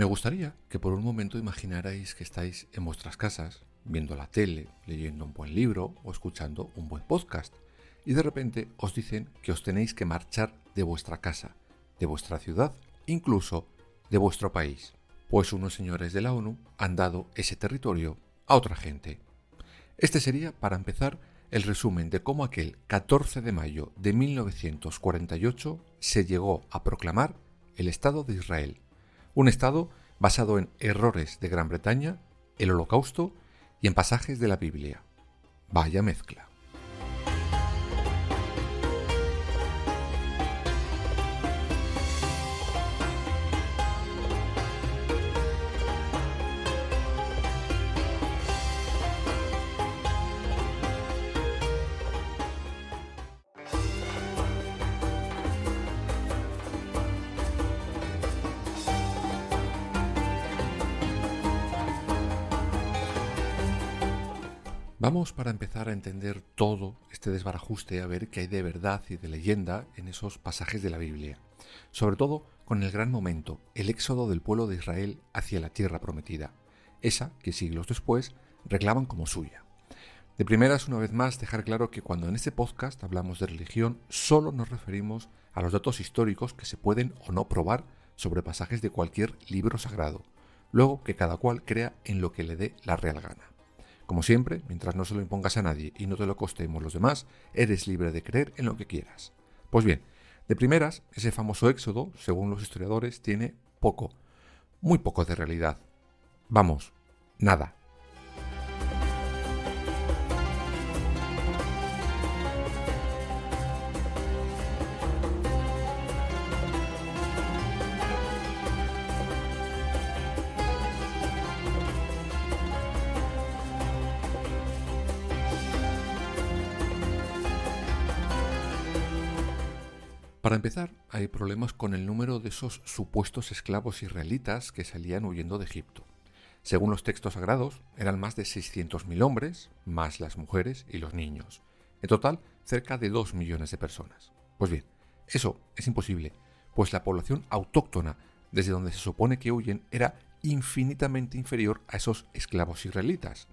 Me gustaría que por un momento imaginarais que estáis en vuestras casas, viendo la tele, leyendo un buen libro o escuchando un buen podcast, y de repente os dicen que os tenéis que marchar de vuestra casa, de vuestra ciudad, incluso de vuestro país, pues unos señores de la ONU han dado ese territorio a otra gente. Este sería, para empezar, el resumen de cómo aquel 14 de mayo de 1948 se llegó a proclamar el Estado de Israel un Estado basado en errores de Gran Bretaña, el Holocausto y en pasajes de la Biblia. Vaya mezcla. Vamos para empezar a entender todo este desbarajuste, a ver qué hay de verdad y de leyenda en esos pasajes de la Biblia. Sobre todo con el gran momento, el éxodo del pueblo de Israel hacia la tierra prometida, esa que siglos después reclaman como suya. De primeras, una vez más, dejar claro que cuando en este podcast hablamos de religión, solo nos referimos a los datos históricos que se pueden o no probar sobre pasajes de cualquier libro sagrado, luego que cada cual crea en lo que le dé la real gana. Como siempre, mientras no se lo impongas a nadie y no te lo costemos los demás, eres libre de creer en lo que quieras. Pues bien, de primeras, ese famoso éxodo, según los historiadores, tiene poco, muy poco de realidad. Vamos, nada. Para empezar, hay problemas con el número de esos supuestos esclavos israelitas que salían huyendo de Egipto. Según los textos sagrados, eran más de 600.000 hombres, más las mujeres y los niños. En total, cerca de 2 millones de personas. Pues bien, eso es imposible, pues la población autóctona desde donde se supone que huyen era infinitamente inferior a esos esclavos israelitas.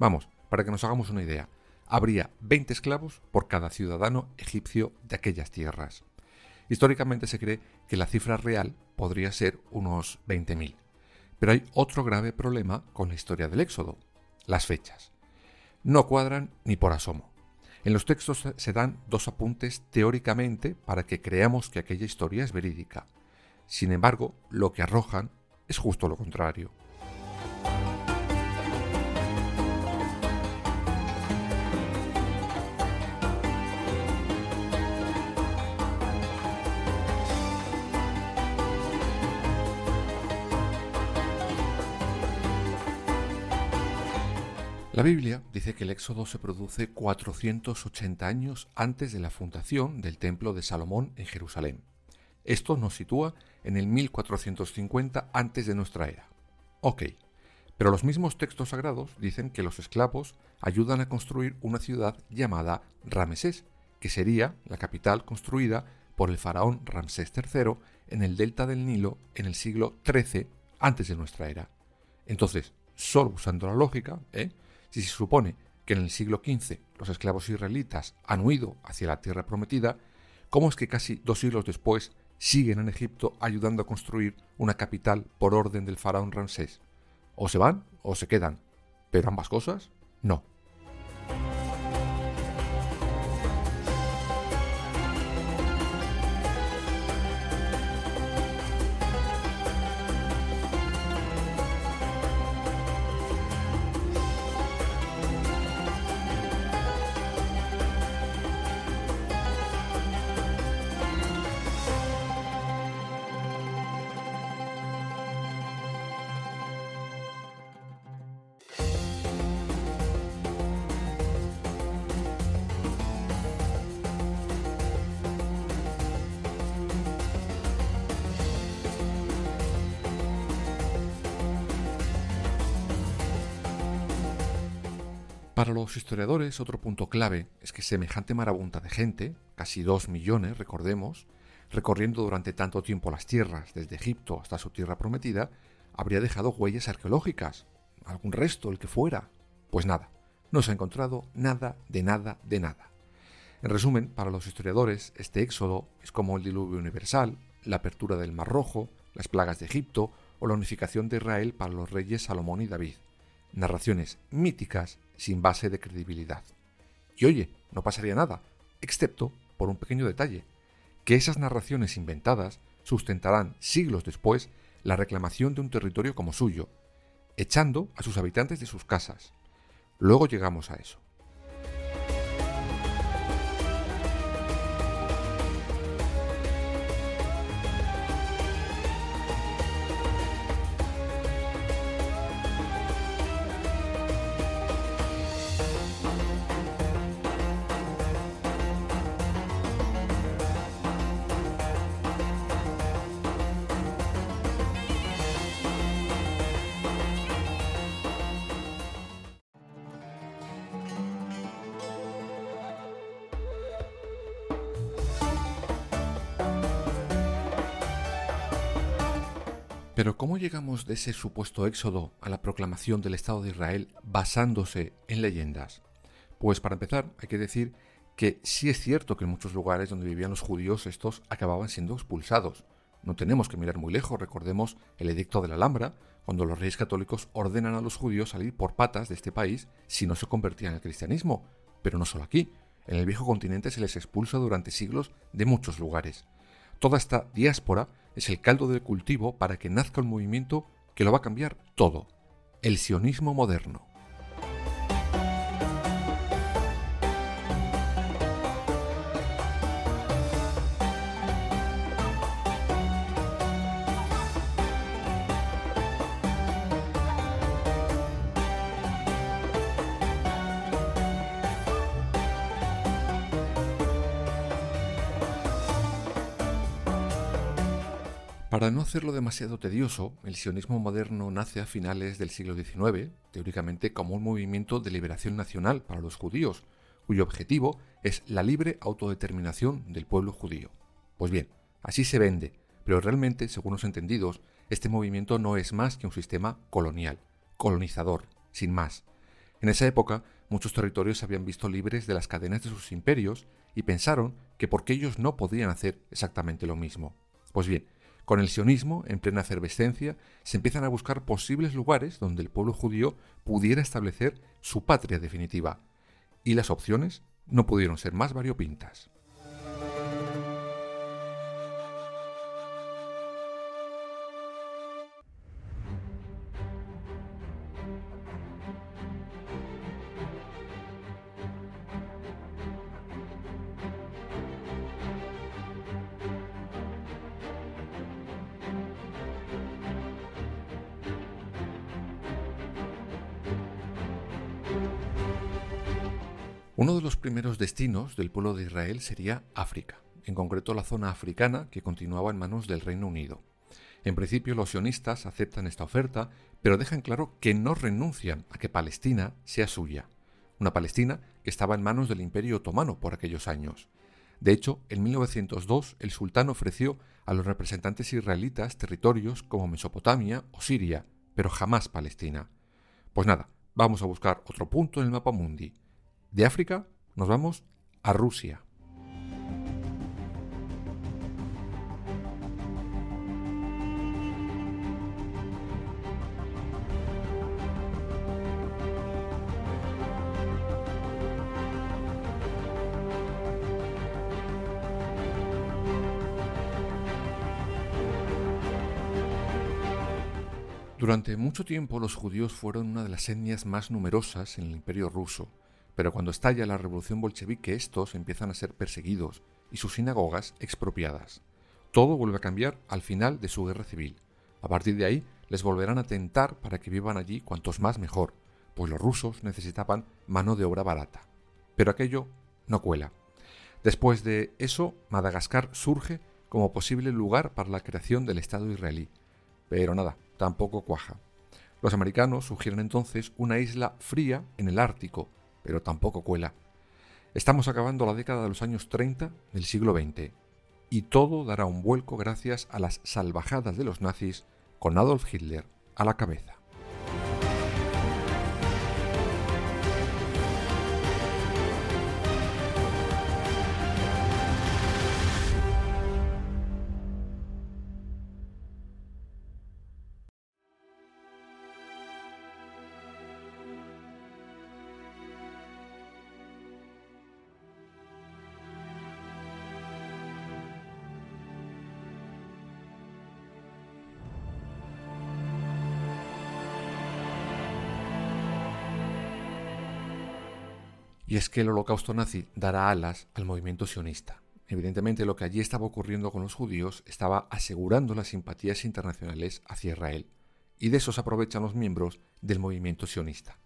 Vamos, para que nos hagamos una idea, habría 20 esclavos por cada ciudadano egipcio de aquellas tierras. Históricamente se cree que la cifra real podría ser unos 20.000. Pero hay otro grave problema con la historia del Éxodo, las fechas. No cuadran ni por asomo. En los textos se dan dos apuntes teóricamente para que creamos que aquella historia es verídica. Sin embargo, lo que arrojan es justo lo contrario. La Biblia dice que el éxodo se produce 480 años antes de la fundación del Templo de Salomón en Jerusalén. Esto nos sitúa en el 1450 antes de nuestra era. Ok, pero los mismos textos sagrados dicen que los esclavos ayudan a construir una ciudad llamada Ramesés, que sería la capital construida por el faraón Ramsés III en el delta del Nilo en el siglo XIII antes de nuestra era. Entonces, solo usando la lógica, ¿eh? Si se supone que en el siglo XV los esclavos israelitas han huido hacia la tierra prometida, ¿cómo es que casi dos siglos después siguen en Egipto ayudando a construir una capital por orden del faraón Ramsés? O se van o se quedan, pero ambas cosas no. Para los historiadores, otro punto clave es que semejante marabunta de gente, casi dos millones, recordemos, recorriendo durante tanto tiempo las tierras, desde Egipto hasta su tierra prometida, habría dejado huellas arqueológicas, algún resto, el que fuera. Pues nada, no se ha encontrado nada de nada de nada. En resumen, para los historiadores, este éxodo es como el diluvio universal, la apertura del Mar Rojo, las plagas de Egipto o la unificación de Israel para los reyes Salomón y David. Narraciones míticas sin base de credibilidad. Y oye, no pasaría nada, excepto por un pequeño detalle, que esas narraciones inventadas sustentarán siglos después la reclamación de un territorio como suyo, echando a sus habitantes de sus casas. Luego llegamos a eso. Pero ¿cómo llegamos de ese supuesto éxodo a la proclamación del Estado de Israel basándose en leyendas? Pues para empezar hay que decir que sí es cierto que en muchos lugares donde vivían los judíos estos acababan siendo expulsados. No tenemos que mirar muy lejos, recordemos el edicto de la Alhambra, cuando los reyes católicos ordenan a los judíos salir por patas de este país si no se convertían al cristianismo. Pero no solo aquí, en el viejo continente se les expulsa durante siglos de muchos lugares. Toda esta diáspora es el caldo de cultivo para que nazca un movimiento que lo va a cambiar todo, el sionismo moderno. Para no hacerlo demasiado tedioso, el sionismo moderno nace a finales del siglo XIX, teóricamente como un movimiento de liberación nacional para los judíos, cuyo objetivo es la libre autodeterminación del pueblo judío. Pues bien, así se vende, pero realmente, según los entendidos, este movimiento no es más que un sistema colonial, colonizador, sin más. En esa época, muchos territorios se habían visto libres de las cadenas de sus imperios y pensaron que porque ellos no podían hacer exactamente lo mismo. Pues bien, con el sionismo, en plena efervescencia, se empiezan a buscar posibles lugares donde el pueblo judío pudiera establecer su patria definitiva, y las opciones no pudieron ser más variopintas. Uno de los primeros destinos del pueblo de Israel sería África, en concreto la zona africana que continuaba en manos del Reino Unido. En principio los sionistas aceptan esta oferta, pero dejan claro que no renuncian a que Palestina sea suya, una Palestina que estaba en manos del Imperio Otomano por aquellos años. De hecho, en 1902 el sultán ofreció a los representantes israelitas territorios como Mesopotamia o Siria, pero jamás Palestina. Pues nada, vamos a buscar otro punto en el mapa mundi. De África nos vamos a Rusia. Durante mucho tiempo los judíos fueron una de las etnias más numerosas en el imperio ruso pero cuando estalla la revolución bolchevique, estos empiezan a ser perseguidos y sus sinagogas expropiadas. Todo vuelve a cambiar al final de su guerra civil. A partir de ahí, les volverán a tentar para que vivan allí cuantos más mejor, pues los rusos necesitaban mano de obra barata. Pero aquello no cuela. Después de eso, Madagascar surge como posible lugar para la creación del Estado israelí. Pero nada, tampoco cuaja. Los americanos sugieren entonces una isla fría en el Ártico, pero tampoco cuela. Estamos acabando la década de los años 30 del siglo XX y todo dará un vuelco gracias a las salvajadas de los nazis con Adolf Hitler a la cabeza. Y es que el holocausto nazi dará alas al movimiento sionista. Evidentemente lo que allí estaba ocurriendo con los judíos estaba asegurando las simpatías internacionales hacia Israel, y de eso se aprovechan los miembros del movimiento sionista.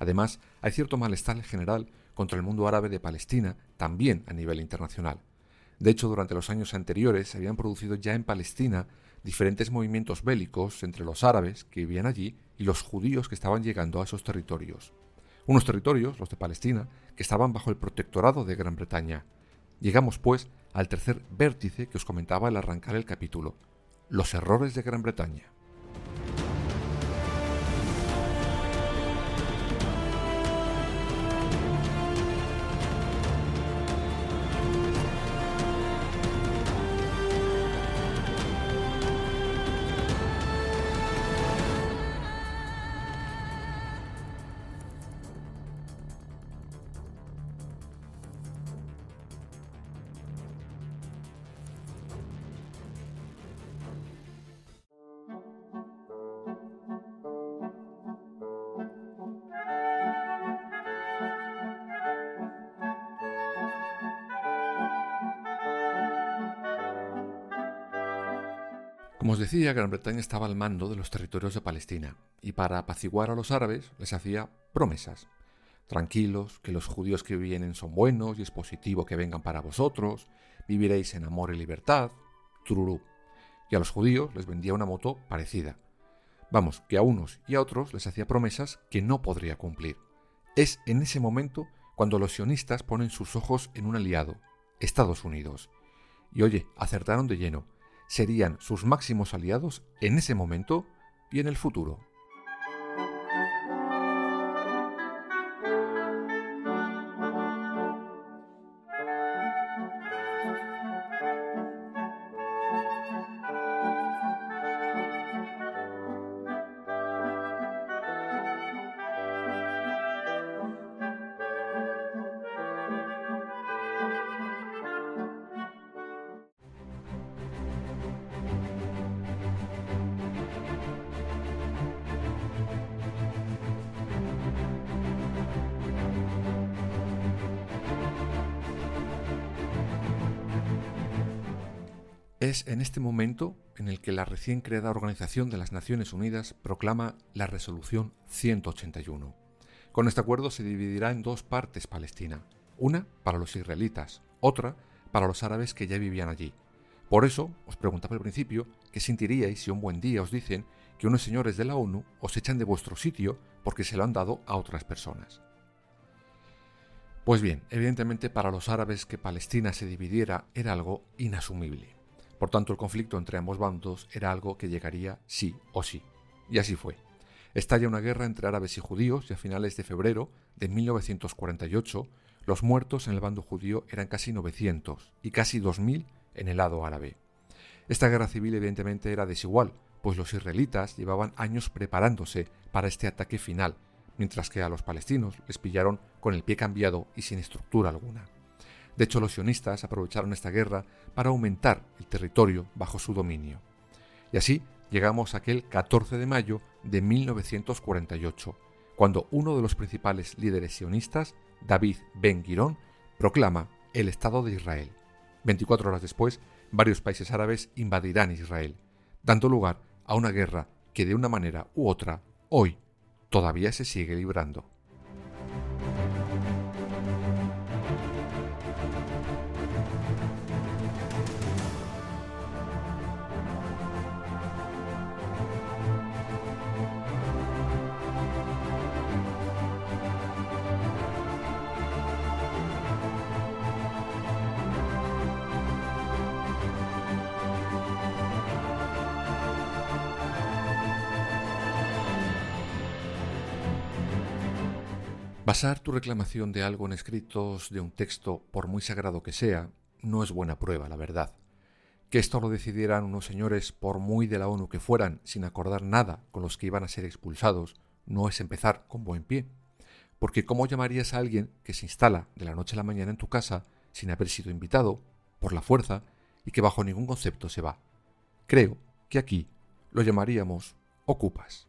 Además, hay cierto malestar general contra el mundo árabe de Palestina, también a nivel internacional. De hecho, durante los años anteriores se habían producido ya en Palestina diferentes movimientos bélicos entre los árabes que vivían allí y los judíos que estaban llegando a esos territorios unos territorios, los de Palestina, que estaban bajo el protectorado de Gran Bretaña. Llegamos, pues, al tercer vértice que os comentaba al arrancar el capítulo, los errores de Gran Bretaña. Como os decía, Gran Bretaña estaba al mando de los territorios de Palestina, y para apaciguar a los árabes les hacía promesas. Tranquilos, que los judíos que vienen son buenos y es positivo que vengan para vosotros, viviréis en amor y libertad, tururú. Y a los judíos les vendía una moto parecida. Vamos, que a unos y a otros les hacía promesas que no podría cumplir. Es en ese momento cuando los sionistas ponen sus ojos en un aliado, Estados Unidos. Y oye, acertaron de lleno serían sus máximos aliados en ese momento y en el futuro. Es en este momento en el que la recién creada Organización de las Naciones Unidas proclama la Resolución 181. Con este acuerdo se dividirá en dos partes Palestina, una para los israelitas, otra para los árabes que ya vivían allí. Por eso, os preguntaba al principio, ¿qué sentiríais si un buen día os dicen que unos señores de la ONU os echan de vuestro sitio porque se lo han dado a otras personas? Pues bien, evidentemente para los árabes que Palestina se dividiera era algo inasumible. Por tanto, el conflicto entre ambos bandos era algo que llegaría sí o sí. Y así fue. Estalla una guerra entre árabes y judíos y a finales de febrero de 1948 los muertos en el bando judío eran casi 900 y casi 2.000 en el lado árabe. Esta guerra civil evidentemente era desigual, pues los israelitas llevaban años preparándose para este ataque final, mientras que a los palestinos les pillaron con el pie cambiado y sin estructura alguna. De hecho, los sionistas aprovecharon esta guerra para aumentar el territorio bajo su dominio. Y así llegamos a aquel 14 de mayo de 1948, cuando uno de los principales líderes sionistas, David Ben Gurion, proclama el Estado de Israel. 24 horas después, varios países árabes invadirán Israel, dando lugar a una guerra que de una manera u otra, hoy, todavía se sigue librando. Basar tu reclamación de algo en escritos de un texto, por muy sagrado que sea, no es buena prueba, la verdad. Que esto lo decidieran unos señores, por muy de la ONU que fueran, sin acordar nada con los que iban a ser expulsados, no es empezar con buen pie. Porque ¿cómo llamarías a alguien que se instala de la noche a la mañana en tu casa sin haber sido invitado, por la fuerza, y que bajo ningún concepto se va? Creo que aquí lo llamaríamos ocupas.